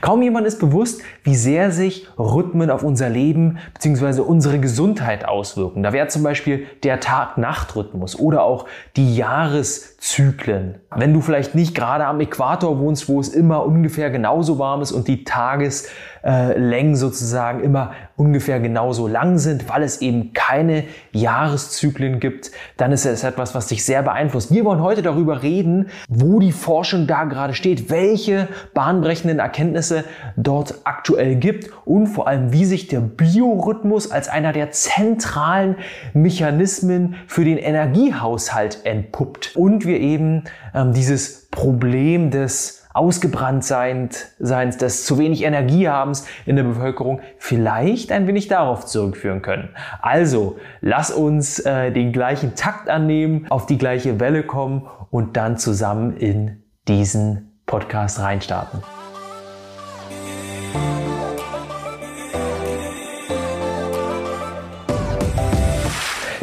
Kaum jemand ist bewusst, wie sehr sich Rhythmen auf unser Leben bzw. unsere Gesundheit auswirken. Da wäre zum Beispiel der Tag-Nacht-Rhythmus oder auch die Jahreszyklen. Wenn du vielleicht nicht gerade am Äquator wohnst, wo es immer ungefähr genauso warm ist und die Tageslängen sozusagen immer ungefähr genauso lang sind, weil es eben keine Jahreszyklen gibt, dann ist es etwas, was dich sehr beeinflusst. Wir wollen heute darüber reden, wo die Forschung da gerade steht, welche bahnbrechenden Erkenntnisse dort aktuell gibt und vor allem, wie sich der Biorhythmus als einer der zentralen Mechanismen für den Energiehaushalt entpuppt. Und wir eben ähm, dieses Problem des Ausgebranntseins, des zu wenig Energiehabens in der Bevölkerung vielleicht ein wenig darauf zurückführen können. Also, lass uns äh, den gleichen Takt annehmen, auf die gleiche Welle kommen und dann zusammen in diesen Podcast reinstarten.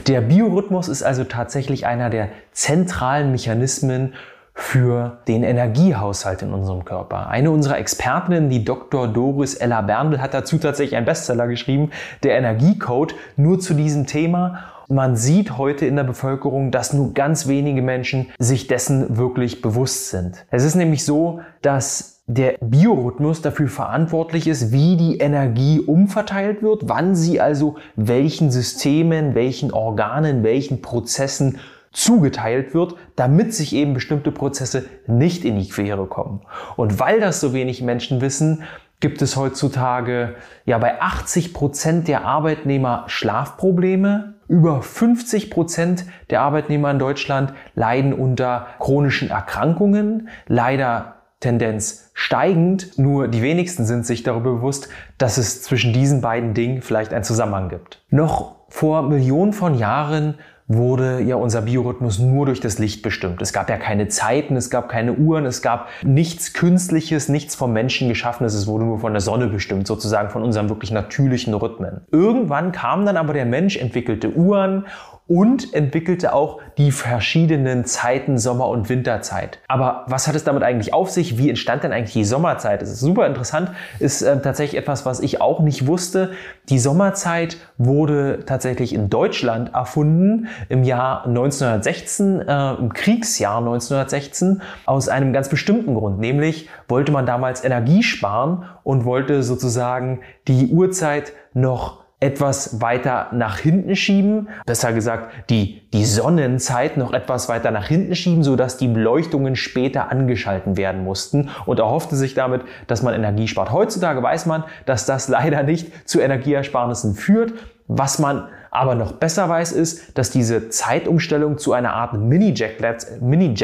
Der Biorhythmus ist also tatsächlich einer der zentralen Mechanismen für den Energiehaushalt in unserem Körper. Eine unserer Expertinnen, die Dr. Doris Ella Berndl, hat dazu tatsächlich einen Bestseller geschrieben, der Energiecode, nur zu diesem Thema. Man sieht heute in der Bevölkerung, dass nur ganz wenige Menschen sich dessen wirklich bewusst sind. Es ist nämlich so, dass der Biorhythmus dafür verantwortlich ist, wie die Energie umverteilt wird, wann sie also welchen Systemen, welchen Organen, welchen Prozessen zugeteilt wird, damit sich eben bestimmte Prozesse nicht in die Quere kommen. Und weil das so wenig Menschen wissen, gibt es heutzutage ja bei 80 Prozent der Arbeitnehmer Schlafprobleme. Über 50 Prozent der Arbeitnehmer in Deutschland leiden unter chronischen Erkrankungen. Leider Tendenz steigend, nur die wenigsten sind sich darüber bewusst, dass es zwischen diesen beiden Dingen vielleicht einen Zusammenhang gibt. Noch vor Millionen von Jahren wurde ja unser Biorhythmus nur durch das Licht bestimmt. Es gab ja keine Zeiten, es gab keine Uhren, es gab nichts Künstliches, nichts vom Menschen geschaffenes, es wurde nur von der Sonne bestimmt, sozusagen von unseren wirklich natürlichen Rhythmen. Irgendwann kam dann aber der Mensch, entwickelte Uhren und entwickelte auch die verschiedenen Zeiten Sommer- und Winterzeit. Aber was hat es damit eigentlich auf sich? Wie entstand denn eigentlich die Sommerzeit? Das ist super interessant, ist äh, tatsächlich etwas, was ich auch nicht wusste. Die Sommerzeit wurde tatsächlich in Deutschland erfunden im Jahr 1916, äh, im Kriegsjahr 1916, aus einem ganz bestimmten Grund. Nämlich wollte man damals Energie sparen und wollte sozusagen die Uhrzeit noch etwas weiter nach hinten schieben, besser gesagt die, die Sonnenzeit noch etwas weiter nach hinten schieben, sodass die Beleuchtungen später angeschalten werden mussten und erhoffte sich damit, dass man Energie spart. Heutzutage weiß man, dass das leider nicht zu Energieersparnissen führt. Was man aber noch besser weiß, ist, dass diese Zeitumstellung zu einer Art Mini-Jetlag Mini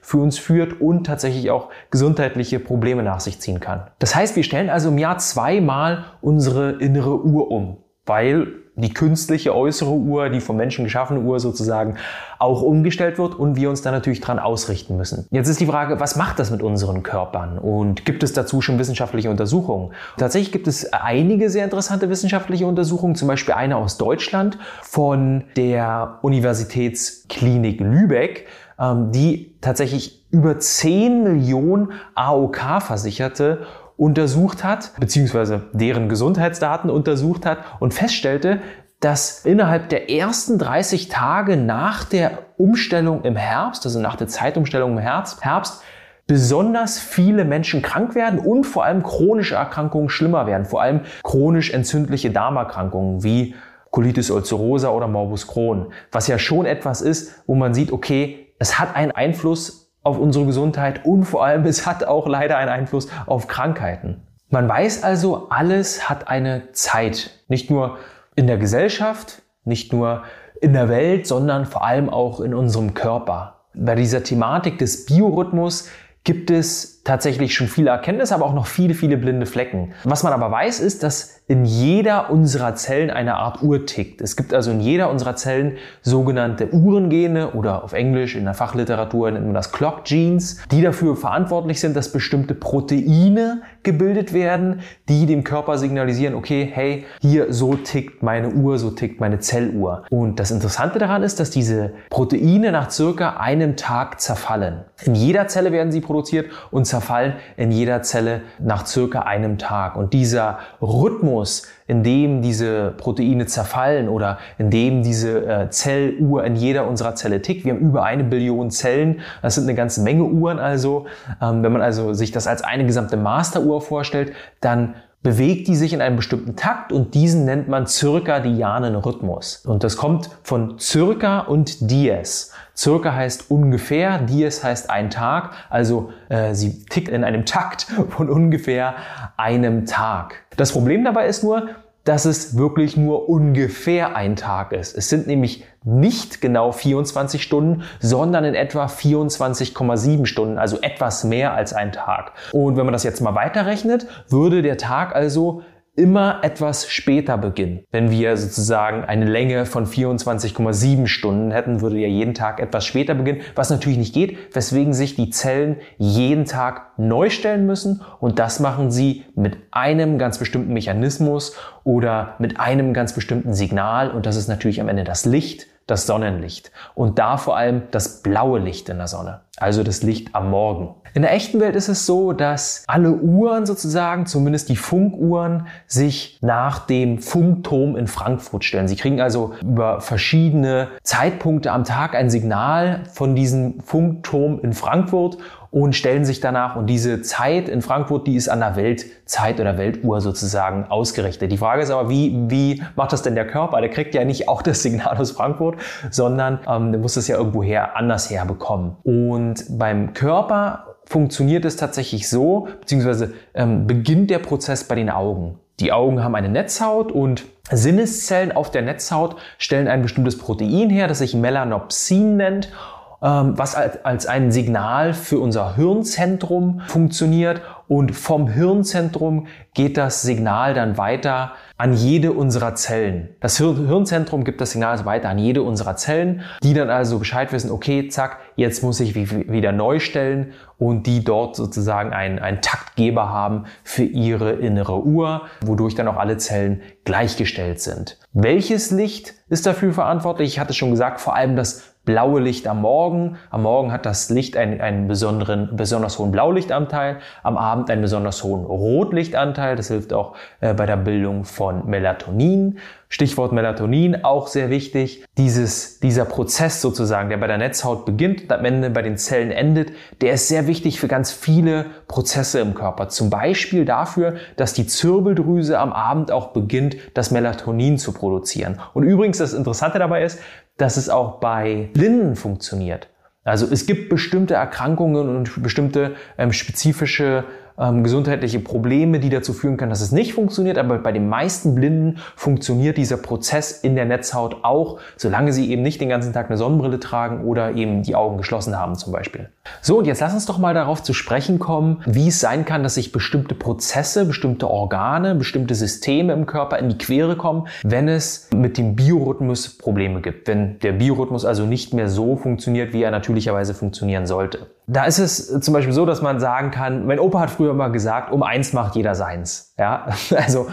für uns führt und tatsächlich auch gesundheitliche Probleme nach sich ziehen kann. Das heißt, wir stellen also im Jahr zweimal unsere innere Uhr um weil die künstliche äußere Uhr, die vom Menschen geschaffene Uhr sozusagen auch umgestellt wird und wir uns da natürlich dran ausrichten müssen. Jetzt ist die Frage, was macht das mit unseren Körpern und gibt es dazu schon wissenschaftliche Untersuchungen? Tatsächlich gibt es einige sehr interessante wissenschaftliche Untersuchungen, zum Beispiel eine aus Deutschland von der Universitätsklinik Lübeck, ähm, die tatsächlich über 10 Millionen AOK-Versicherte untersucht hat, beziehungsweise deren Gesundheitsdaten untersucht hat und feststellte, dass innerhalb der ersten 30 Tage nach der Umstellung im Herbst, also nach der Zeitumstellung im Herbst, Herbst besonders viele Menschen krank werden und vor allem chronische Erkrankungen schlimmer werden, vor allem chronisch entzündliche Darmerkrankungen wie Colitis ulcerosa oder Morbus Crohn, was ja schon etwas ist, wo man sieht, okay, es hat einen Einfluss auf unsere Gesundheit und vor allem es hat auch leider einen Einfluss auf Krankheiten. Man weiß also, alles hat eine Zeit. Nicht nur in der Gesellschaft, nicht nur in der Welt, sondern vor allem auch in unserem Körper. Bei dieser Thematik des Biorhythmus gibt es tatsächlich schon viele Erkenntnisse, aber auch noch viele, viele blinde Flecken. Was man aber weiß, ist, dass in jeder unserer Zellen eine Art Uhr tickt. Es gibt also in jeder unserer Zellen sogenannte Uhrengene oder auf Englisch in der Fachliteratur nennt man das Clock Genes, die dafür verantwortlich sind, dass bestimmte Proteine gebildet werden, die dem Körper signalisieren, okay, hey, hier so tickt meine Uhr, so tickt meine Zelluhr. Und das Interessante daran ist, dass diese Proteine nach circa einem Tag zerfallen. In jeder Zelle werden sie produziert und zerfallen in jeder Zelle nach circa einem Tag. Und dieser Rhythmus, in dem diese Proteine zerfallen oder in dem diese äh, Zelluhr in jeder unserer Zelle tickt. Wir haben über eine Billion Zellen. Das sind eine ganze Menge Uhren also. Ähm, wenn man also sich das als eine gesamte Masteruhr vorstellt, dann bewegt die sich in einem bestimmten Takt und diesen nennt man zirkadianen Rhythmus. Und das kommt von circa und dies. Circa heißt ungefähr, dies heißt ein Tag, also äh, sie tickt in einem Takt von ungefähr einem Tag. Das Problem dabei ist nur, dass es wirklich nur ungefähr ein Tag ist. Es sind nämlich nicht genau 24 Stunden, sondern in etwa 24,7 Stunden, also etwas mehr als ein Tag. Und wenn man das jetzt mal weiterrechnet, würde der Tag also immer etwas später beginnen. Wenn wir sozusagen eine Länge von 24,7 Stunden hätten, würde ja jeden Tag etwas später beginnen, was natürlich nicht geht, weswegen sich die Zellen jeden Tag neu stellen müssen. Und das machen sie mit einem ganz bestimmten Mechanismus oder mit einem ganz bestimmten Signal. Und das ist natürlich am Ende das Licht, das Sonnenlicht. Und da vor allem das blaue Licht in der Sonne, also das Licht am Morgen. In der echten Welt ist es so, dass alle Uhren sozusagen, zumindest die Funkuhren, sich nach dem Funkturm in Frankfurt stellen. Sie kriegen also über verschiedene Zeitpunkte am Tag ein Signal von diesem Funkturm in Frankfurt und stellen sich danach und diese Zeit in Frankfurt, die ist an der Weltzeit oder Weltuhr sozusagen ausgerichtet. Die Frage ist aber, wie, wie macht das denn der Körper? Der kriegt ja nicht auch das Signal aus Frankfurt, sondern ähm, der muss das ja irgendwoher anders herbekommen. Und beim Körper funktioniert es tatsächlich so, beziehungsweise ähm, beginnt der Prozess bei den Augen. Die Augen haben eine Netzhaut und Sinneszellen auf der Netzhaut stellen ein bestimmtes Protein her, das sich Melanopsin nennt was als ein Signal für unser Hirnzentrum funktioniert und vom Hirnzentrum geht das Signal dann weiter an jede unserer Zellen. Das Hirnzentrum gibt das Signal also weiter an jede unserer Zellen, die dann also Bescheid wissen, okay, zack, jetzt muss ich wieder neu stellen und die dort sozusagen einen, einen Taktgeber haben für ihre innere Uhr, wodurch dann auch alle Zellen gleichgestellt sind. Welches Licht ist dafür verantwortlich? Ich hatte schon gesagt, vor allem das blaue Licht am Morgen. Am Morgen hat das Licht einen, einen besonderen, besonders hohen Blaulichtanteil, am Abend einen besonders hohen Rotlichtanteil. Das hilft auch äh, bei der Bildung von Melatonin. Stichwort Melatonin, auch sehr wichtig. Dieses, dieser Prozess sozusagen, der bei der Netzhaut beginnt und am Ende bei den Zellen endet, der ist sehr wichtig für ganz viele Prozesse im Körper. Zum Beispiel dafür, dass die Zirbeldrüse am Abend auch beginnt, das Melatonin zu produzieren. Und übrigens, das Interessante dabei ist, dass es auch bei Blinden funktioniert. Also es gibt bestimmte Erkrankungen und bestimmte ähm, spezifische ähm, gesundheitliche Probleme, die dazu führen können, dass es nicht funktioniert. Aber bei den meisten Blinden funktioniert dieser Prozess in der Netzhaut auch, solange sie eben nicht den ganzen Tag eine Sonnenbrille tragen oder eben die Augen geschlossen haben zum Beispiel. So, und jetzt lass uns doch mal darauf zu sprechen kommen, wie es sein kann, dass sich bestimmte Prozesse, bestimmte Organe, bestimmte Systeme im Körper in die Quere kommen, wenn es mit dem Biorhythmus Probleme gibt. Wenn der Biorhythmus also nicht mehr so funktioniert, wie er natürlicherweise funktionieren sollte. Da ist es zum Beispiel so, dass man sagen kann, mein Opa hat früher mal gesagt, um eins macht jeder seins. Ja, also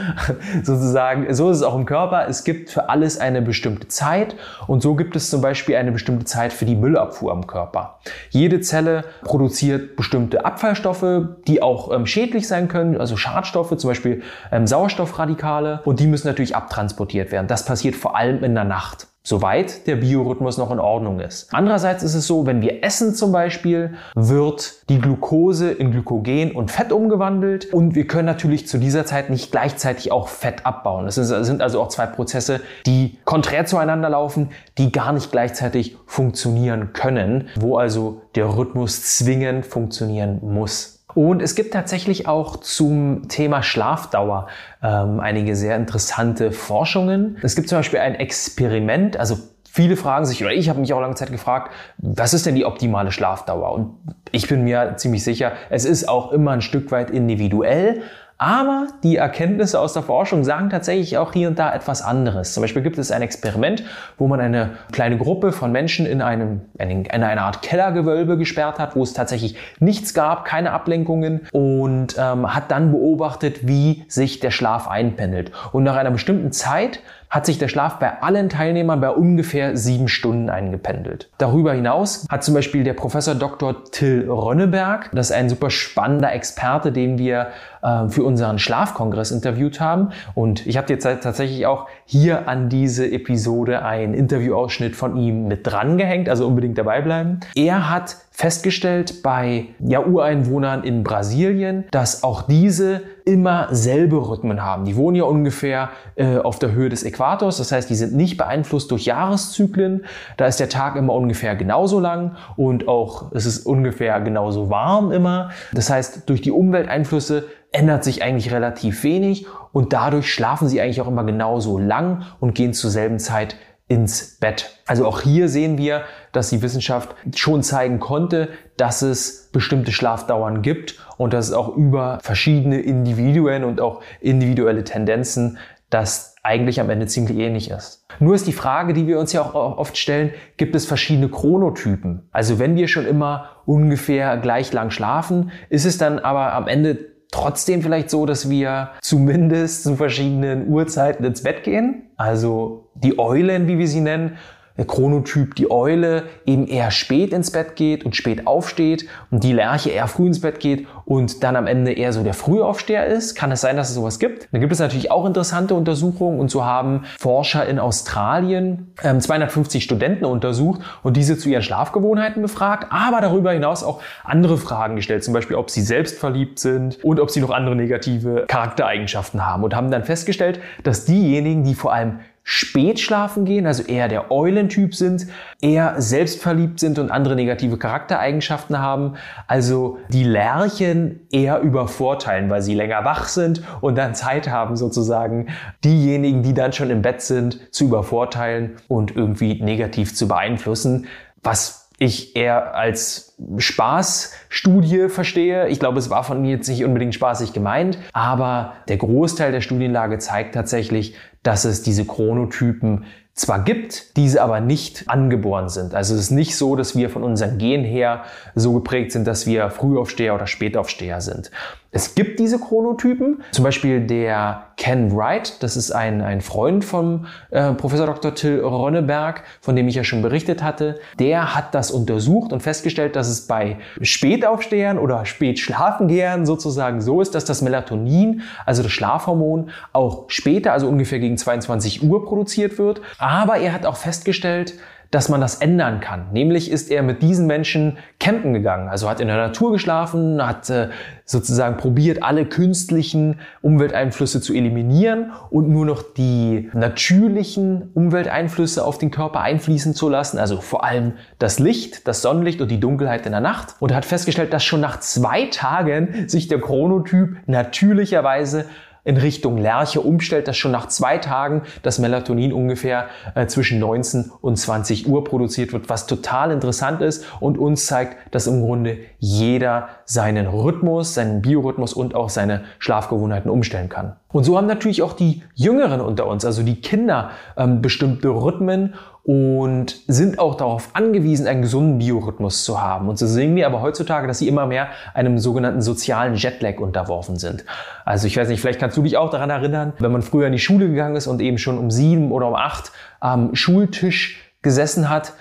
sozusagen, so ist es auch im Körper. Es gibt für alles eine bestimmte Zeit und so gibt es zum Beispiel eine bestimmte Zeit für die Müllabfuhr im Körper. Jede Zelle produziert bestimmte Abfallstoffe, die auch ähm, schädlich sein können, also Schadstoffe, zum Beispiel ähm, Sauerstoffradikale und die müssen natürlich abtransportiert werden. Das passiert vor allem in der Nacht soweit der Biorhythmus noch in Ordnung ist. Andererseits ist es so, wenn wir essen zum Beispiel, wird die Glucose in Glykogen und Fett umgewandelt und wir können natürlich zu dieser Zeit nicht gleichzeitig auch Fett abbauen. Es sind also auch zwei Prozesse, die konträr zueinander laufen, die gar nicht gleichzeitig funktionieren können, wo also der Rhythmus zwingend funktionieren muss. Und es gibt tatsächlich auch zum Thema Schlafdauer ähm, einige sehr interessante Forschungen. Es gibt zum Beispiel ein Experiment, also viele fragen sich, oder ich habe mich auch lange Zeit gefragt, was ist denn die optimale Schlafdauer? Und ich bin mir ziemlich sicher, es ist auch immer ein Stück weit individuell. Aber die Erkenntnisse aus der Forschung sagen tatsächlich auch hier und da etwas anderes. Zum Beispiel gibt es ein Experiment, wo man eine kleine Gruppe von Menschen in, einem, in eine Art Kellergewölbe gesperrt hat, wo es tatsächlich nichts gab, keine Ablenkungen und ähm, hat dann beobachtet, wie sich der Schlaf einpendelt. Und nach einer bestimmten Zeit hat sich der Schlaf bei allen Teilnehmern bei ungefähr sieben Stunden eingependelt. Darüber hinaus hat zum Beispiel der Professor Dr. Till Rönneberg, das ist ein super spannender Experte, den wir äh, für unseren Schlafkongress interviewt haben. Und ich habe dir tatsächlich auch hier an diese Episode einen Interviewausschnitt von ihm mit dran gehängt, also unbedingt dabei bleiben. Er hat festgestellt bei ja, Ureinwohnern in Brasilien, dass auch diese immer selbe Rhythmen haben. Die wohnen ja ungefähr äh, auf der Höhe des Äquators, das heißt, die sind nicht beeinflusst durch Jahreszyklen. Da ist der Tag immer ungefähr genauso lang und auch es ist ungefähr genauso warm immer. Das heißt, durch die Umwelteinflüsse ändert sich eigentlich relativ wenig und dadurch schlafen sie eigentlich auch immer genauso lang und gehen zur selben Zeit ins Bett. Also auch hier sehen wir, dass die Wissenschaft schon zeigen konnte, dass es bestimmte Schlafdauern gibt und dass es auch über verschiedene Individuen und auch individuelle Tendenzen das eigentlich am Ende ziemlich ähnlich ist. Nur ist die Frage, die wir uns ja auch oft stellen, gibt es verschiedene Chronotypen? Also wenn wir schon immer ungefähr gleich lang schlafen, ist es dann aber am Ende trotzdem vielleicht so, dass wir zumindest zu verschiedenen Uhrzeiten ins Bett gehen? Also die Eulen, wie wir sie nennen, der Chronotyp die Eule eben eher spät ins Bett geht und spät aufsteht und die Lerche eher früh ins Bett geht und dann am Ende eher so der Frühaufsteher ist. Kann es sein, dass es sowas gibt? Da gibt es natürlich auch interessante Untersuchungen und so haben Forscher in Australien ähm, 250 Studenten untersucht und diese zu ihren Schlafgewohnheiten befragt, aber darüber hinaus auch andere Fragen gestellt, zum Beispiel, ob sie selbst verliebt sind und ob sie noch andere negative Charaktereigenschaften haben und haben dann festgestellt, dass diejenigen, die vor allem spät schlafen gehen, also eher der Eulentyp sind, eher selbstverliebt sind und andere negative Charaktereigenschaften haben, also die Lerchen eher übervorteilen, weil sie länger wach sind und dann Zeit haben sozusagen diejenigen, die dann schon im Bett sind, zu übervorteilen und irgendwie negativ zu beeinflussen, was ich eher als Spaßstudie verstehe. Ich glaube, es war von mir jetzt nicht unbedingt spaßig gemeint, aber der Großteil der Studienlage zeigt tatsächlich, dass es diese Chronotypen zwar gibt, diese aber nicht angeboren sind. Also es ist nicht so, dass wir von unserem Gen her so geprägt sind, dass wir Frühaufsteher oder Spätaufsteher sind. Es gibt diese Chronotypen, zum Beispiel der Ken Wright, das ist ein, ein Freund von äh, Professor Dr. Till Ronneberg, von dem ich ja schon berichtet hatte. Der hat das untersucht und festgestellt, dass es bei Spätaufstehern oder Spätschlafengehern sozusagen so ist, dass das Melatonin, also das Schlafhormon, auch später, also ungefähr gegen 22 Uhr produziert wird. Aber er hat auch festgestellt, dass man das ändern kann. Nämlich ist er mit diesen Menschen campen gegangen, also hat in der Natur geschlafen, hat äh, sozusagen probiert, alle künstlichen Umwelteinflüsse zu eliminieren und nur noch die natürlichen Umwelteinflüsse auf den Körper einfließen zu lassen, also vor allem das Licht, das Sonnenlicht und die Dunkelheit in der Nacht. Und hat festgestellt, dass schon nach zwei Tagen sich der Chronotyp natürlicherweise in Richtung Lerche umstellt, dass schon nach zwei Tagen das Melatonin ungefähr äh, zwischen 19 und 20 Uhr produziert wird, was total interessant ist und uns zeigt, dass im Grunde jeder seinen Rhythmus, seinen Biorhythmus und auch seine Schlafgewohnheiten umstellen kann. Und so haben natürlich auch die Jüngeren unter uns, also die Kinder, ähm, bestimmte Rhythmen und sind auch darauf angewiesen, einen gesunden Biorhythmus zu haben. Und so sehen wir aber heutzutage, dass sie immer mehr einem sogenannten sozialen Jetlag unterworfen sind. Also ich weiß nicht, vielleicht kannst du dich auch daran erinnern, wenn man früher in die Schule gegangen ist und eben schon um sieben oder um acht am Schultisch gesessen hat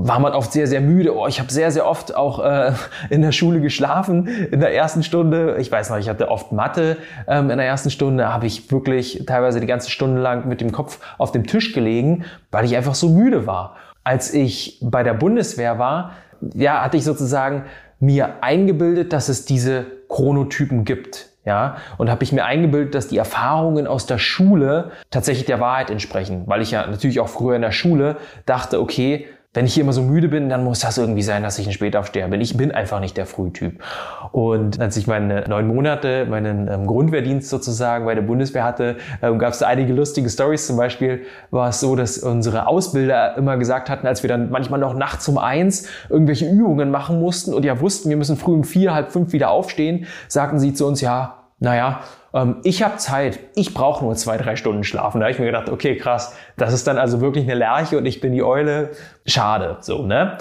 war man oft sehr, sehr müde. Oh, ich habe sehr, sehr oft auch äh, in der Schule geschlafen in der ersten Stunde. Ich weiß noch, ich hatte oft Mathe ähm, in der ersten Stunde, habe ich wirklich teilweise die ganze Stunde lang mit dem Kopf auf dem Tisch gelegen, weil ich einfach so müde war. Als ich bei der Bundeswehr war, ja, hatte ich sozusagen mir eingebildet, dass es diese Chronotypen gibt. Ja, und habe ich mir eingebildet, dass die Erfahrungen aus der Schule tatsächlich der Wahrheit entsprechen, weil ich ja natürlich auch früher in der Schule dachte, okay, wenn ich hier immer so müde bin, dann muss das irgendwie sein, dass ich ein Spätaufsteher bin. Ich bin einfach nicht der Frühtyp. Und als ich meine neun Monate, meinen ähm, Grundwehrdienst sozusagen bei der Bundeswehr hatte, ähm, gab es einige lustige Stories. Zum Beispiel war es so, dass unsere Ausbilder immer gesagt hatten, als wir dann manchmal noch nachts um eins irgendwelche Übungen machen mussten und ja wussten, wir müssen früh um vier, halb fünf wieder aufstehen, sagten sie zu uns, ja, naja, ich habe Zeit, ich brauche nur zwei, drei Stunden schlafen. Da habe ich mir gedacht, okay, krass, das ist dann also wirklich eine Lerche und ich bin die Eule. Schade, so, ne?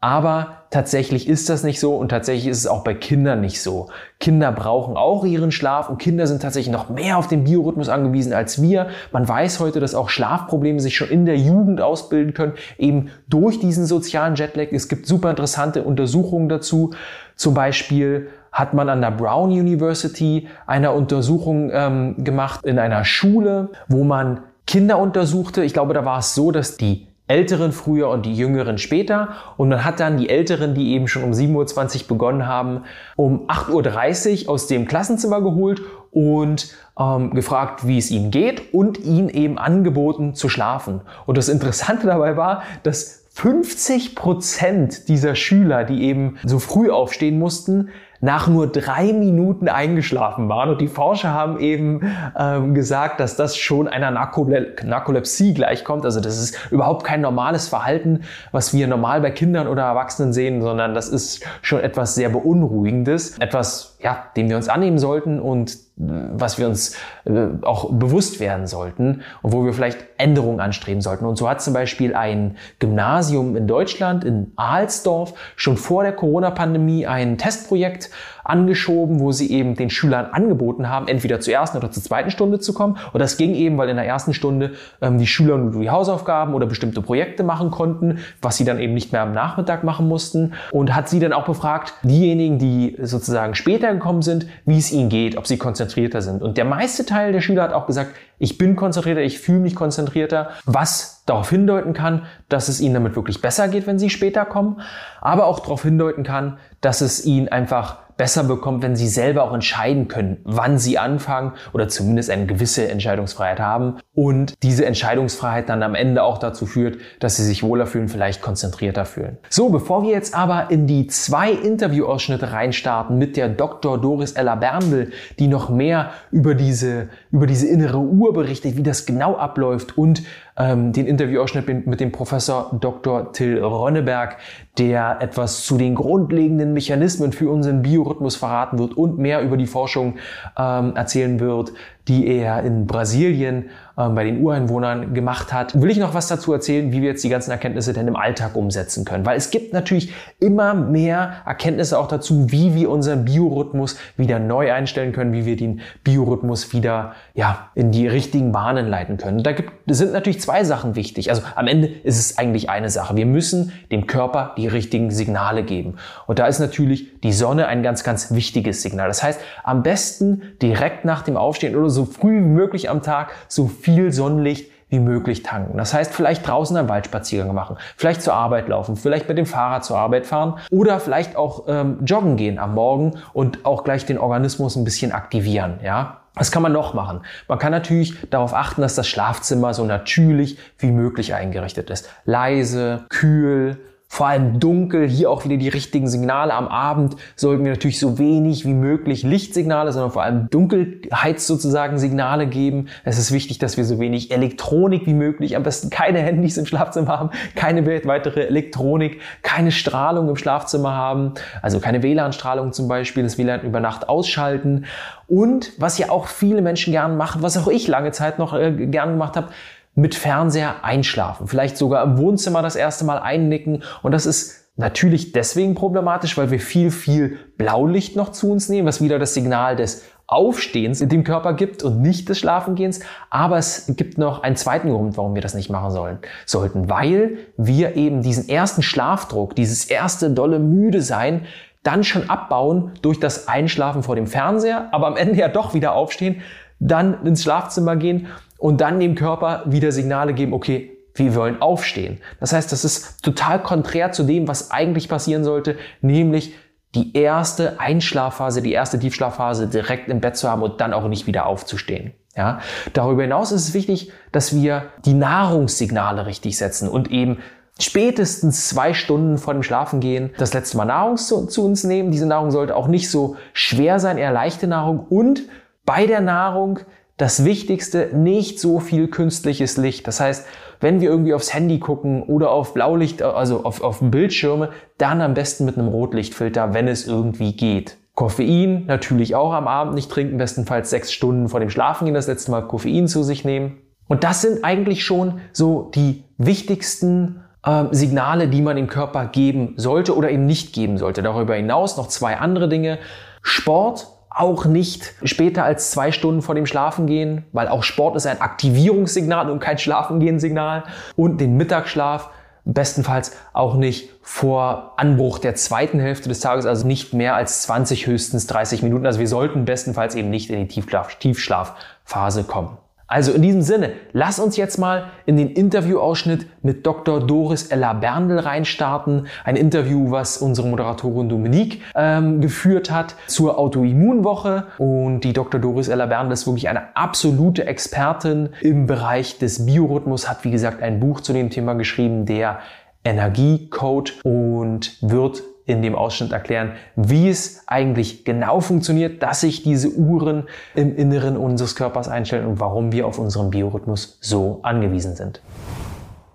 Aber tatsächlich ist das nicht so und tatsächlich ist es auch bei Kindern nicht so. Kinder brauchen auch ihren Schlaf und Kinder sind tatsächlich noch mehr auf den Biorhythmus angewiesen als wir. Man weiß heute, dass auch Schlafprobleme sich schon in der Jugend ausbilden können, eben durch diesen sozialen Jetlag. Es gibt super interessante Untersuchungen dazu. Zum Beispiel hat man an der Brown University eine Untersuchung ähm, gemacht in einer Schule, wo man Kinder untersuchte. Ich glaube, da war es so, dass die Älteren früher und die Jüngeren später. Und man hat dann die Älteren, die eben schon um 7.20 Uhr begonnen haben, um 8.30 Uhr aus dem Klassenzimmer geholt und ähm, gefragt, wie es ihnen geht und ihnen eben angeboten zu schlafen. Und das Interessante dabei war, dass 50 Prozent dieser Schüler, die eben so früh aufstehen mussten, nach nur drei Minuten eingeschlafen waren. Und die Forscher haben eben ähm, gesagt, dass das schon einer Narkole Narkolepsie gleichkommt. Also das ist überhaupt kein normales Verhalten, was wir normal bei Kindern oder Erwachsenen sehen, sondern das ist schon etwas sehr Beunruhigendes. Etwas, ja, dem wir uns annehmen sollten und was wir uns äh, auch bewusst werden sollten und wo wir vielleicht Änderungen anstreben sollten. Und so hat zum Beispiel ein Gymnasium in Deutschland, in Ahlsdorf, schon vor der Corona-Pandemie ein Testprojekt angeschoben, wo sie eben den Schülern angeboten haben, entweder zur ersten oder zur zweiten Stunde zu kommen. Und das ging eben, weil in der ersten Stunde ähm, die Schüler nur die Hausaufgaben oder bestimmte Projekte machen konnten, was sie dann eben nicht mehr am Nachmittag machen mussten. Und hat sie dann auch befragt, diejenigen, die sozusagen später gekommen sind, wie es ihnen geht, ob sie konzentrierter sind. Und der meiste Teil der Schüler hat auch gesagt, ich bin konzentrierter, ich fühle mich konzentrierter, was darauf hindeuten kann, dass es ihnen damit wirklich besser geht, wenn sie später kommen, aber auch darauf hindeuten kann, dass es ihnen einfach besser bekommt, wenn sie selber auch entscheiden können, wann sie anfangen oder zumindest eine gewisse Entscheidungsfreiheit haben und diese Entscheidungsfreiheit dann am Ende auch dazu führt, dass sie sich wohler fühlen, vielleicht konzentrierter fühlen. So, bevor wir jetzt aber in die zwei Interviewausschnitte reinstarten mit der Dr. Doris Ella Berndl, die noch mehr über diese, über diese innere Uhr berichtet, wie das genau abläuft und ähm, den Interviewausschnitt mit dem Professor Dr. Till Ronneberg, der etwas zu den grundlegenden Mechanismen für unseren Biorhythmus verraten wird und mehr über die Forschung ähm, erzählen wird, die er in Brasilien ähm, bei den Ureinwohnern gemacht hat. Will ich noch was dazu erzählen, wie wir jetzt die ganzen Erkenntnisse denn im Alltag umsetzen können? Weil es gibt natürlich immer mehr Erkenntnisse auch dazu, wie wir unseren Biorhythmus wieder neu einstellen können, wie wir den Biorhythmus wieder ja, in die richtigen Bahnen leiten können. Da gibt, sind natürlich zwei Sachen wichtig. Also am Ende ist es eigentlich eine Sache. Wir müssen dem Körper die richtigen Signale geben. Und da ist natürlich die Sonne ein ganz, ganz wichtiges Signal. Das heißt, am besten direkt nach dem Aufstehen oder so früh wie möglich am Tag so viel Sonnenlicht wie möglich tanken. Das heißt, vielleicht draußen einen Waldspaziergang machen, vielleicht zur Arbeit laufen, vielleicht mit dem Fahrrad zur Arbeit fahren oder vielleicht auch ähm, joggen gehen am Morgen und auch gleich den Organismus ein bisschen aktivieren. Ja, was kann man noch machen? Man kann natürlich darauf achten, dass das Schlafzimmer so natürlich wie möglich eingerichtet ist. Leise, kühl, vor allem dunkel, hier auch wieder die richtigen Signale. Am Abend sollten wir natürlich so wenig wie möglich Lichtsignale, sondern vor allem Dunkelheits sozusagen Signale geben. Es ist wichtig, dass wir so wenig Elektronik wie möglich, am besten keine Handys im Schlafzimmer haben, keine weitere Elektronik, keine Strahlung im Schlafzimmer haben, also keine WLAN-Strahlung zum Beispiel, das WLAN über Nacht ausschalten. Und was ja auch viele Menschen gern machen, was auch ich lange Zeit noch äh, gern gemacht habe, mit Fernseher einschlafen, vielleicht sogar im Wohnzimmer das erste Mal einnicken. Und das ist natürlich deswegen problematisch, weil wir viel, viel Blaulicht noch zu uns nehmen, was wieder das Signal des Aufstehens in dem Körper gibt und nicht des Schlafengehens. Aber es gibt noch einen zweiten Grund, warum wir das nicht machen sollen, sollten, weil wir eben diesen ersten Schlafdruck, dieses erste dolle müde sein, dann schon abbauen durch das Einschlafen vor dem Fernseher, aber am Ende ja doch wieder aufstehen, dann ins Schlafzimmer gehen und dann dem Körper wieder Signale geben, okay, wir wollen aufstehen. Das heißt, das ist total konträr zu dem, was eigentlich passieren sollte, nämlich die erste Einschlafphase, die erste Tiefschlafphase direkt im Bett zu haben und dann auch nicht wieder aufzustehen. Ja, darüber hinaus ist es wichtig, dass wir die Nahrungssignale richtig setzen und eben spätestens zwei Stunden vor dem Schlafengehen das letzte Mal Nahrung zu, zu, uns nehmen. Diese Nahrung sollte auch nicht so schwer sein, eher leichte Nahrung und bei der Nahrung das Wichtigste, nicht so viel künstliches Licht. Das heißt, wenn wir irgendwie aufs Handy gucken oder auf Blaulicht, also auf, auf Bildschirme, dann am besten mit einem Rotlichtfilter, wenn es irgendwie geht. Koffein natürlich auch am Abend nicht trinken, bestenfalls sechs Stunden vor dem Schlafengehen das letzte Mal Koffein zu sich nehmen. Und das sind eigentlich schon so die wichtigsten äh, Signale, die man dem Körper geben sollte oder eben nicht geben sollte. Darüber hinaus noch zwei andere Dinge. Sport auch nicht später als zwei Stunden vor dem Schlafengehen, weil auch Sport ist ein Aktivierungssignal und kein Schlafengehen-Signal. Und den Mittagsschlaf bestenfalls auch nicht vor Anbruch der zweiten Hälfte des Tages, also nicht mehr als 20, höchstens 30 Minuten. Also wir sollten bestenfalls eben nicht in die Tiefschlaf Tiefschlafphase kommen. Also in diesem Sinne, lass uns jetzt mal in den Interviewausschnitt mit Dr. Doris Ella Berndl reinstarten. Ein Interview, was unsere Moderatorin Dominique ähm, geführt hat zur Autoimmunwoche. Und die Dr. Doris Ella Berndl ist wirklich eine absolute Expertin im Bereich des Biorhythmus, hat wie gesagt ein Buch zu dem Thema geschrieben, der Energiecode und wird in dem Ausschnitt erklären, wie es eigentlich genau funktioniert, dass sich diese Uhren im Inneren unseres Körpers einstellen und warum wir auf unseren Biorhythmus so angewiesen sind.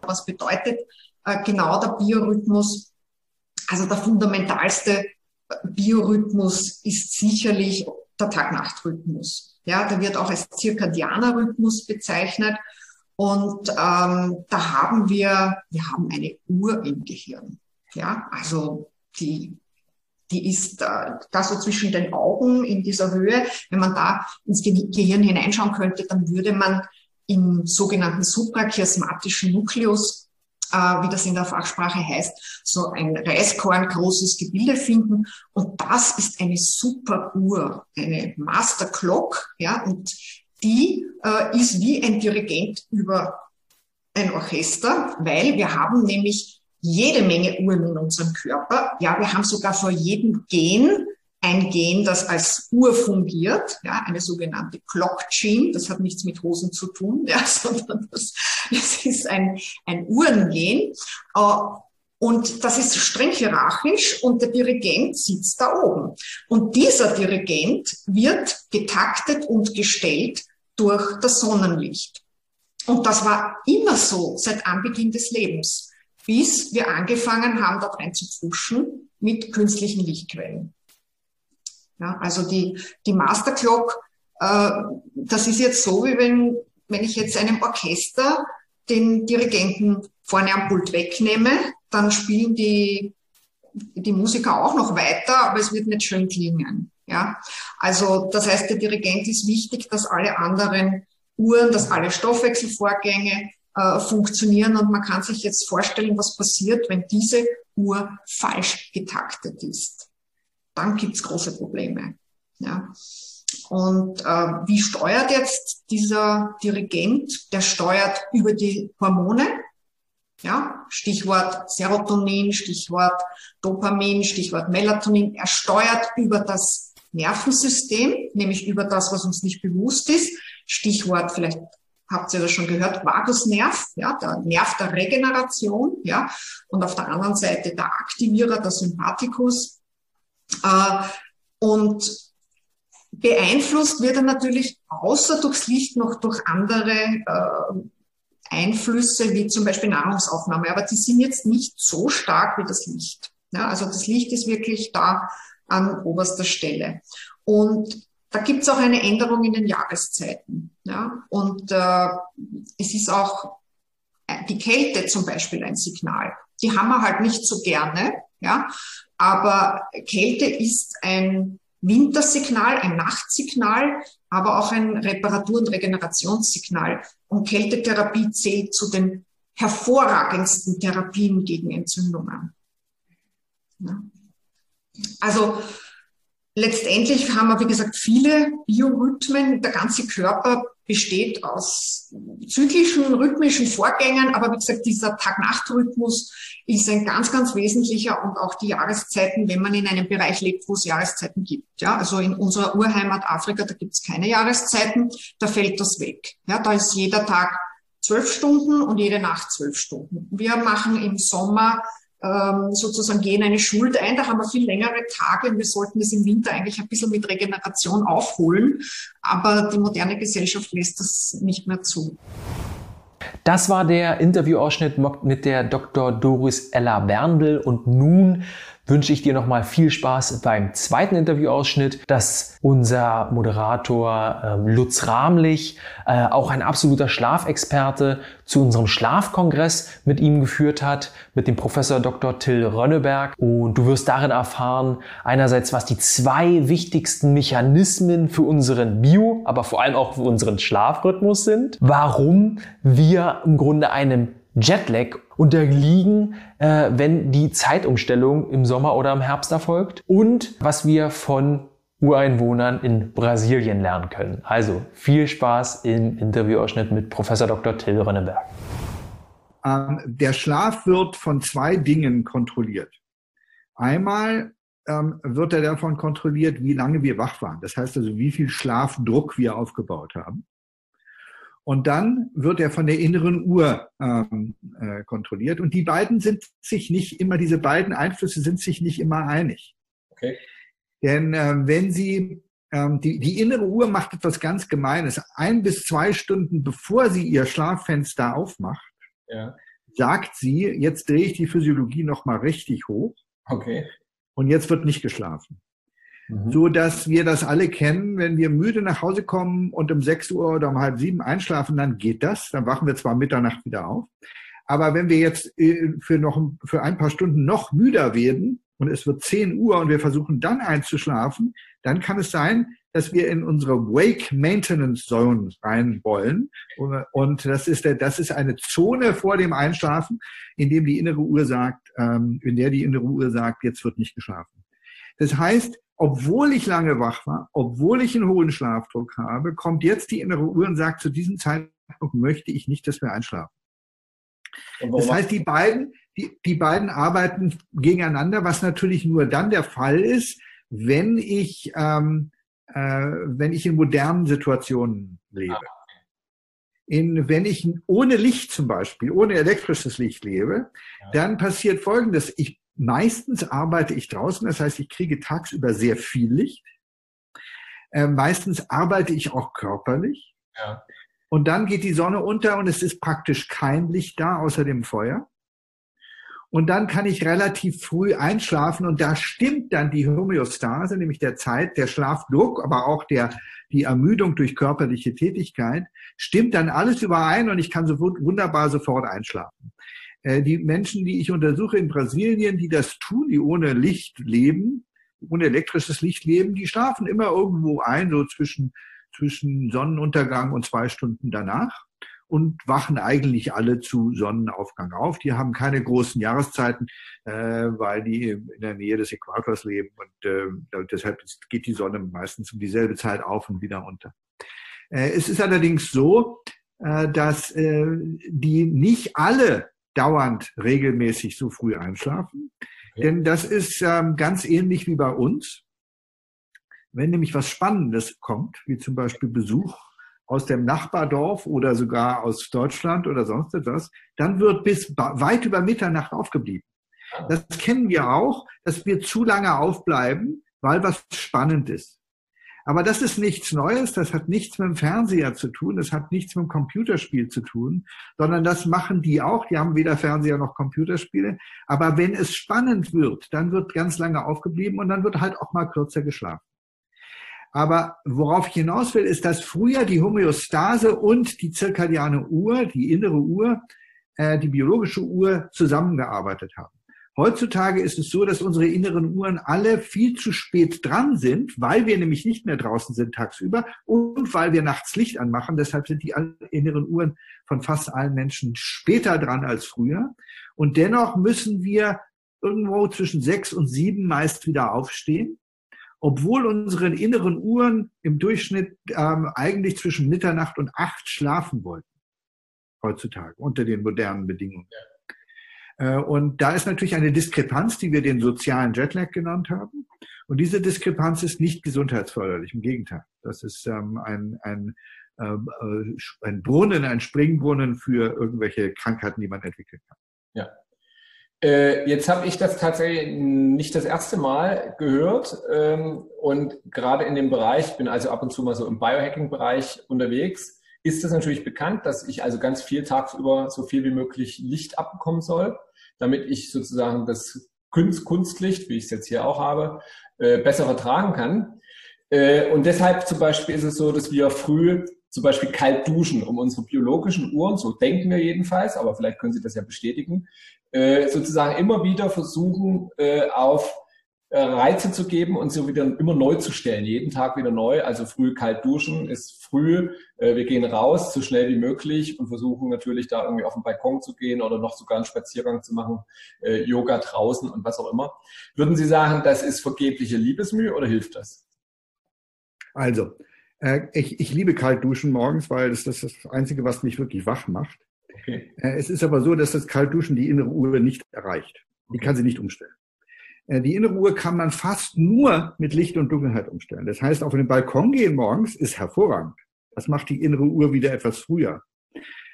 Was bedeutet äh, genau der Biorhythmus? Also der fundamentalste Biorhythmus ist sicherlich der Tag-Nacht-Rhythmus. Ja, der wird auch als zirkadianer Rhythmus bezeichnet. Und ähm, da haben wir, wir haben eine Uhr im Gehirn. Ja, also die, die ist äh, da so zwischen den Augen in dieser Höhe. Wenn man da ins Gehirn hineinschauen könnte, dann würde man im sogenannten suprachiasmatischen Nukleus, äh, wie das in der Fachsprache heißt, so ein Reiskorn großes Gebilde finden. Und das ist eine super Uhr, eine Master Clock, ja, und die äh, ist wie ein Dirigent über ein Orchester, weil wir haben nämlich jede Menge Uhren in unserem Körper. Ja, wir haben sogar vor jedem Gen ein Gen, das als Uhr fungiert, ja, eine sogenannte Clock Gene. Das hat nichts mit Hosen zu tun, ja, sondern das, das ist ein, ein Uhrengen. Äh, und das ist streng hierarchisch und der Dirigent sitzt da oben. Und dieser Dirigent wird getaktet und gestellt durch das Sonnenlicht. Und das war immer so seit Anbeginn des Lebens bis wir angefangen haben, da rein zu pfuschen mit künstlichen Lichtquellen. Ja, also die, die Master Clock, äh, das ist jetzt so, wie wenn, wenn ich jetzt einem Orchester den Dirigenten vorne am Pult wegnehme, dann spielen die, die Musiker auch noch weiter, aber es wird nicht schön klingen. Ja, also das heißt, der Dirigent ist wichtig, dass alle anderen Uhren, dass alle Stoffwechselvorgänge, äh, funktionieren. Und man kann sich jetzt vorstellen, was passiert, wenn diese Uhr falsch getaktet ist. Dann gibt's große Probleme. Ja. Und äh, wie steuert jetzt dieser Dirigent? Der steuert über die Hormone. Ja, Stichwort Serotonin, Stichwort Dopamin, Stichwort Melatonin. Er steuert über das Nervensystem, nämlich über das, was uns nicht bewusst ist. Stichwort vielleicht habt ihr das schon gehört, Vagusnerv, ja, der Nerv der Regeneration, ja, und auf der anderen Seite der Aktivierer, der Sympathikus. Äh, und beeinflusst wird er natürlich außer durchs Licht noch durch andere äh, Einflüsse, wie zum Beispiel Nahrungsaufnahme. Aber die sind jetzt nicht so stark wie das Licht. Ja, also das Licht ist wirklich da an oberster Stelle. Und da gibt es auch eine Änderung in den Jahreszeiten. Ja? Und äh, es ist auch äh, die Kälte zum Beispiel ein Signal. Die haben wir halt nicht so gerne, ja. Aber Kälte ist ein Wintersignal, ein Nachtsignal, aber auch ein Reparatur- und Regenerationssignal. Und Kältetherapie zählt zu den hervorragendsten Therapien gegen Entzündungen. Ja. Also Letztendlich haben wir, wie gesagt, viele Biorhythmen. Der ganze Körper besteht aus zyklischen, rhythmischen Vorgängen. Aber wie gesagt, dieser Tag-Nacht-Rhythmus ist ein ganz, ganz wesentlicher und auch die Jahreszeiten, wenn man in einem Bereich lebt, wo es Jahreszeiten gibt. Ja, also in unserer Urheimat Afrika, da gibt es keine Jahreszeiten, da fällt das weg. Ja, da ist jeder Tag zwölf Stunden und jede Nacht zwölf Stunden. Wir machen im Sommer ähm, sozusagen gehen eine Schuld ein. Da haben wir viel längere Tage und wir sollten das im Winter eigentlich ein bisschen mit Regeneration aufholen. Aber die moderne Gesellschaft lässt das nicht mehr zu. Das war der Interviewausschnitt mit der Dr. Doris Ella Berndl und nun wünsche ich dir nochmal viel Spaß beim zweiten Interviewausschnitt, das unser Moderator äh, Lutz Rahmlich, äh, auch ein absoluter Schlafexperte, zu unserem Schlafkongress mit ihm geführt hat, mit dem Professor Dr. Till Rönneberg. Und du wirst darin erfahren, einerseits, was die zwei wichtigsten Mechanismen für unseren Bio, aber vor allem auch für unseren Schlafrhythmus sind, warum wir im Grunde einem Jetlag unterliegen, äh, wenn die Zeitumstellung im Sommer oder im Herbst erfolgt und was wir von Ureinwohnern in Brasilien lernen können. Also viel Spaß im Interviewausschnitt mit Professor Dr. Till Rönneberg. Ähm, der Schlaf wird von zwei Dingen kontrolliert. Einmal ähm, wird er davon kontrolliert, wie lange wir wach waren. Das heißt also, wie viel Schlafdruck wir aufgebaut haben. Und dann wird er von der inneren Uhr ähm, äh, kontrolliert. Und die beiden sind sich nicht immer, diese beiden Einflüsse sind sich nicht immer einig. Okay. Denn äh, wenn Sie, ähm, die, die innere Uhr macht etwas ganz Gemeines. Ein bis zwei Stunden bevor sie ihr Schlaffenster aufmacht, ja. sagt sie, jetzt drehe ich die Physiologie nochmal richtig hoch. Okay. Und jetzt wird nicht geschlafen. Mhm. So dass wir das alle kennen, wenn wir müde nach Hause kommen und um 6 Uhr oder um halb sieben einschlafen, dann geht das. Dann wachen wir zwar Mitternacht wieder auf. Aber wenn wir jetzt äh, für noch, für ein paar Stunden noch müder werden und es wird 10 Uhr und wir versuchen dann einzuschlafen, dann kann es sein, dass wir in unsere Wake Maintenance Zone rein wollen. Und das ist, der, das ist eine Zone vor dem Einschlafen, in dem die innere Uhr sagt, ähm, in der die innere Uhr sagt, jetzt wird nicht geschlafen. Das heißt, obwohl ich lange wach war, obwohl ich einen hohen Schlafdruck habe, kommt jetzt die innere Uhr und sagt, zu diesem Zeitpunkt möchte ich nicht, dass wir einschlafen. Das heißt, die beiden, die, die beiden arbeiten gegeneinander, was natürlich nur dann der Fall ist, wenn ich, ähm, äh, wenn ich in modernen Situationen lebe. Ah, in, wenn ich ohne Licht zum Beispiel, ohne elektrisches Licht lebe, dann passiert Folgendes. Ich Meistens arbeite ich draußen, das heißt, ich kriege tagsüber sehr viel Licht. Äh, meistens arbeite ich auch körperlich. Ja. Und dann geht die Sonne unter und es ist praktisch kein Licht da außer dem Feuer. Und dann kann ich relativ früh einschlafen und da stimmt dann die Homöostase, nämlich der Zeit, der Schlafdruck, aber auch der, die Ermüdung durch körperliche Tätigkeit, stimmt dann alles überein und ich kann so wunderbar sofort einschlafen. Äh, die Menschen, die ich untersuche in Brasilien, die das tun, die ohne Licht leben, ohne elektrisches Licht leben, die schlafen immer irgendwo ein, so zwischen, zwischen Sonnenuntergang und zwei Stunden danach und wachen eigentlich alle zu Sonnenaufgang auf. Die haben keine großen Jahreszeiten, äh, weil die in der Nähe des Äquators leben und äh, deshalb geht die Sonne meistens um dieselbe Zeit auf und wieder unter. Äh, es ist allerdings so, äh, dass äh, die nicht alle dauernd regelmäßig so früh einschlafen. Okay. Denn das ist ähm, ganz ähnlich wie bei uns. Wenn nämlich was Spannendes kommt, wie zum Beispiel Besuch aus dem Nachbardorf oder sogar aus Deutschland oder sonst etwas, dann wird bis weit über Mitternacht aufgeblieben. Ah. Das kennen wir auch, dass wir zu lange aufbleiben, weil was spannend ist. Aber das ist nichts Neues, das hat nichts mit dem Fernseher zu tun, das hat nichts mit dem Computerspiel zu tun, sondern das machen die auch. Die haben weder Fernseher noch Computerspiele. Aber wenn es spannend wird, dann wird ganz lange aufgeblieben und dann wird halt auch mal kürzer geschlafen. Aber worauf ich hinaus will, ist, dass früher die Homöostase und die zirkadiane Uhr, die innere Uhr, äh, die biologische Uhr zusammengearbeitet haben. Heutzutage ist es so, dass unsere inneren Uhren alle viel zu spät dran sind, weil wir nämlich nicht mehr draußen sind tagsüber und weil wir nachts Licht anmachen. Deshalb sind die inneren Uhren von fast allen Menschen später dran als früher. Und dennoch müssen wir irgendwo zwischen sechs und sieben meist wieder aufstehen, obwohl unsere inneren Uhren im Durchschnitt ähm, eigentlich zwischen Mitternacht und acht schlafen wollten. Heutzutage unter den modernen Bedingungen. Äh, und da ist natürlich eine Diskrepanz, die wir den sozialen Jetlag genannt haben. Und diese Diskrepanz ist nicht gesundheitsförderlich, im Gegenteil. Das ist ähm, ein, ein, ähm, äh, ein Brunnen, ein Springbrunnen für irgendwelche Krankheiten, die man entwickeln kann. Ja. Äh, jetzt habe ich das tatsächlich nicht das erste Mal gehört ähm, und gerade in dem Bereich, ich bin also ab und zu mal so im Biohacking-Bereich unterwegs, ist es natürlich bekannt, dass ich also ganz viel tagsüber so viel wie möglich Licht abbekommen soll damit ich sozusagen das Kunst, Kunstlicht, wie ich es jetzt hier auch habe, äh, besser vertragen kann. Äh, und deshalb zum Beispiel ist es so, dass wir früh zum Beispiel kalt duschen, um unsere biologischen Uhren, so denken wir jedenfalls, aber vielleicht können Sie das ja bestätigen, äh, sozusagen immer wieder versuchen, äh, auf Reize zu geben und sie wieder immer neu zu stellen, jeden Tag wieder neu. Also früh kalt duschen ist früh. Äh, wir gehen raus, so schnell wie möglich und versuchen natürlich da irgendwie auf den Balkon zu gehen oder noch sogar einen Spaziergang zu machen, äh, Yoga draußen und was auch immer. Würden Sie sagen, das ist vergebliche Liebesmühe oder hilft das? Also, ich, ich liebe kalt duschen morgens, weil das, das ist das Einzige, was mich wirklich wach macht. Okay. Es ist aber so, dass das Kaltduschen die innere Uhr nicht erreicht. Die kann sie nicht umstellen. Äh, die innere Uhr kann man fast nur mit Licht und Dunkelheit umstellen. Das heißt, auf den Balkon gehen morgens ist hervorragend. Das macht die innere Uhr wieder etwas früher.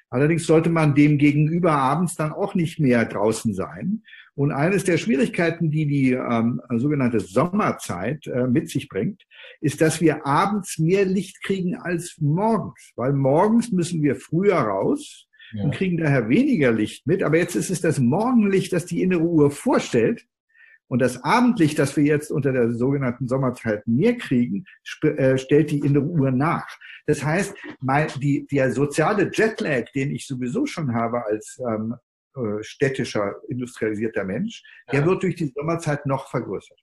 Allerdings sollte man dem gegenüber abends dann auch nicht mehr draußen sein. Und eines der Schwierigkeiten, die die ähm, sogenannte Sommerzeit äh, mit sich bringt, ist, dass wir abends mehr Licht kriegen als morgens. Weil morgens müssen wir früher raus ja. und kriegen daher weniger Licht mit. Aber jetzt ist es das Morgenlicht, das die innere Uhr vorstellt. Und das Abendlicht, das wir jetzt unter der sogenannten Sommerzeit mehr kriegen, äh, stellt die innere Uhr nach. Das heißt, mein, die, der soziale Jetlag, den ich sowieso schon habe als ähm, äh, städtischer, industrialisierter Mensch, ja. der wird durch die Sommerzeit noch vergrößert.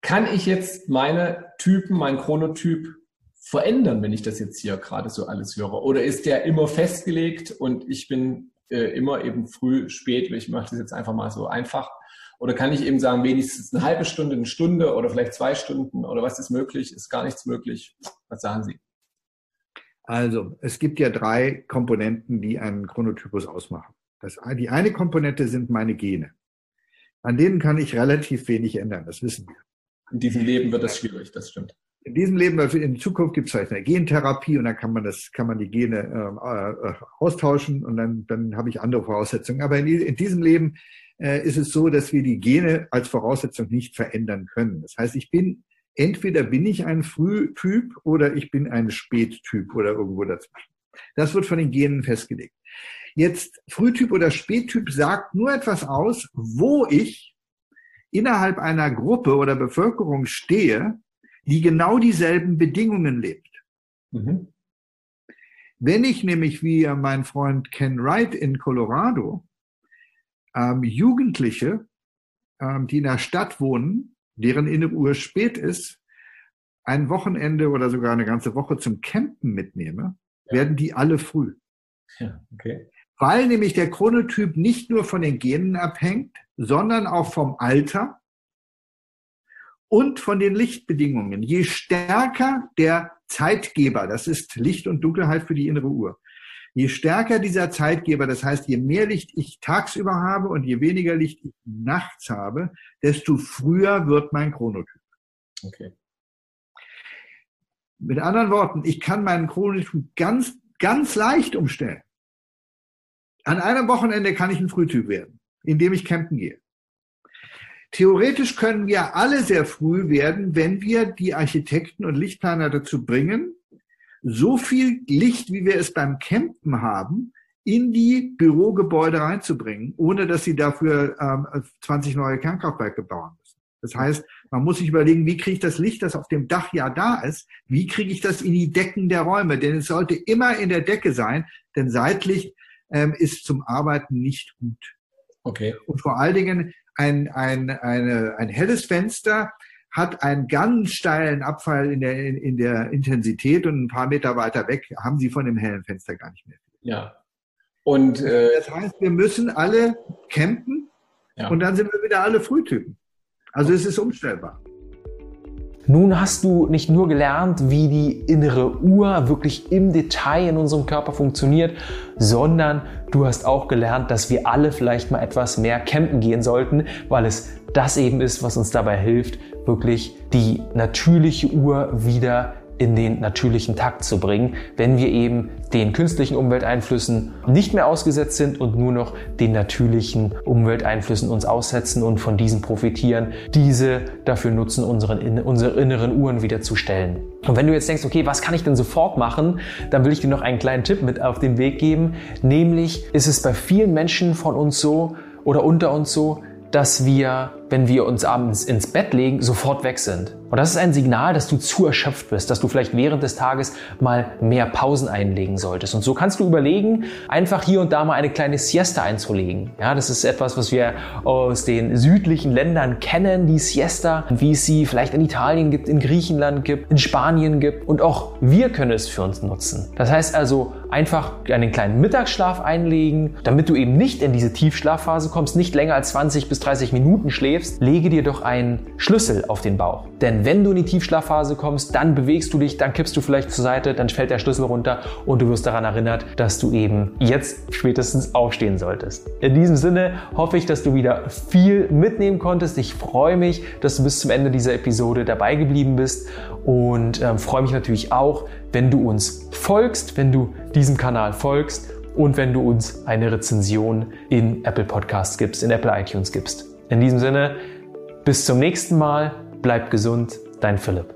Kann ich jetzt meine Typen, mein Chronotyp verändern, wenn ich das jetzt hier gerade so alles höre? Oder ist der immer festgelegt und ich bin äh, immer eben früh, spät, ich mache das jetzt einfach mal so einfach oder kann ich eben sagen, wenigstens eine halbe Stunde, eine Stunde oder vielleicht zwei Stunden oder was ist möglich? Ist gar nichts möglich? Was sagen Sie? Also, es gibt ja drei Komponenten, die einen Chronotypus ausmachen. Das, die eine Komponente sind meine Gene. An denen kann ich relativ wenig ändern, das wissen wir. In diesem Leben wird das schwierig, das stimmt. In diesem Leben, in Zukunft gibt es vielleicht eine Gentherapie und dann kann man das, kann man die Gene äh, äh, austauschen und dann, dann habe ich andere Voraussetzungen. Aber in, in diesem Leben äh, ist es so, dass wir die Gene als Voraussetzung nicht verändern können. Das heißt, ich bin, entweder bin ich ein Frühtyp oder ich bin ein Spättyp oder irgendwo dazwischen. Das wird von den Genen festgelegt. Jetzt Frühtyp oder Spättyp sagt nur etwas aus, wo ich innerhalb einer Gruppe oder Bevölkerung stehe, die genau dieselben Bedingungen lebt. Mhm. Wenn ich nämlich wie mein Freund Ken Wright in Colorado ähm, Jugendliche, ähm, die in der Stadt wohnen, deren innere Uhr spät ist, ein Wochenende oder sogar eine ganze Woche zum Campen mitnehme, ja. werden die alle früh. Ja, okay. Weil nämlich der Chronotyp nicht nur von den Genen abhängt, sondern auch vom Alter und von den Lichtbedingungen. Je stärker der Zeitgeber, das ist Licht und Dunkelheit für die innere Uhr, Je stärker dieser Zeitgeber, das heißt, je mehr Licht ich tagsüber habe und je weniger Licht ich nachts habe, desto früher wird mein Chronotyp. Okay. Mit anderen Worten, ich kann meinen Chronotyp ganz, ganz leicht umstellen. An einem Wochenende kann ich ein Frühtyp werden, indem ich campen gehe. Theoretisch können wir alle sehr früh werden, wenn wir die Architekten und Lichtplaner dazu bringen, so viel Licht, wie wir es beim Campen haben, in die Bürogebäude reinzubringen, ohne dass sie dafür ähm, 20 neue Kernkraftwerke bauen müssen. Das heißt, man muss sich überlegen, wie kriege ich das Licht, das auf dem Dach ja da ist, wie kriege ich das in die Decken der Räume? Denn es sollte immer in der Decke sein, denn Seitlicht ähm, ist zum Arbeiten nicht gut. Okay. Und vor allen Dingen ein, ein, eine, ein helles Fenster hat einen ganz steilen Abfall in der, in, in der Intensität und ein paar Meter weiter weg haben sie von dem hellen Fenster gar nicht mehr. Ja. Und äh, das heißt, wir müssen alle campen ja. und dann sind wir wieder alle Frühtypen. Also es ist umstellbar. Nun hast du nicht nur gelernt, wie die innere Uhr wirklich im Detail in unserem Körper funktioniert, sondern du hast auch gelernt, dass wir alle vielleicht mal etwas mehr campen gehen sollten, weil es das eben ist, was uns dabei hilft, wirklich die natürliche Uhr wieder in den natürlichen Takt zu bringen, wenn wir eben den künstlichen Umwelteinflüssen nicht mehr ausgesetzt sind und nur noch den natürlichen Umwelteinflüssen uns aussetzen und von diesen profitieren, diese dafür nutzen, unseren, unsere inneren Uhren wieder zu stellen. Und wenn du jetzt denkst, okay, was kann ich denn sofort machen, dann will ich dir noch einen kleinen Tipp mit auf den Weg geben, nämlich ist es bei vielen Menschen von uns so oder unter uns so, dass wir wenn wir uns abends ins Bett legen, sofort weg sind. Und das ist ein Signal, dass du zu erschöpft bist, dass du vielleicht während des Tages mal mehr Pausen einlegen solltest. Und so kannst du überlegen, einfach hier und da mal eine kleine Siesta einzulegen. Ja, das ist etwas, was wir aus den südlichen Ländern kennen, die Siesta, wie es sie vielleicht in Italien gibt, in Griechenland gibt, in Spanien gibt. Und auch wir können es für uns nutzen. Das heißt also, einfach einen kleinen Mittagsschlaf einlegen, damit du eben nicht in diese Tiefschlafphase kommst, nicht länger als 20 bis 30 Minuten schläfst, lege dir doch einen Schlüssel auf den Bauch. Denn wenn du in die Tiefschlafphase kommst, dann bewegst du dich, dann kippst du vielleicht zur Seite, dann fällt der Schlüssel runter und du wirst daran erinnert, dass du eben jetzt spätestens aufstehen solltest. In diesem Sinne hoffe ich, dass du wieder viel mitnehmen konntest. Ich freue mich, dass du bis zum Ende dieser Episode dabei geblieben bist und äh, freue mich natürlich auch, wenn du uns folgst, wenn du diesem Kanal folgst und wenn du uns eine Rezension in Apple Podcasts gibst, in Apple iTunes gibst. In diesem Sinne, bis zum nächsten Mal, bleib gesund, dein Philipp.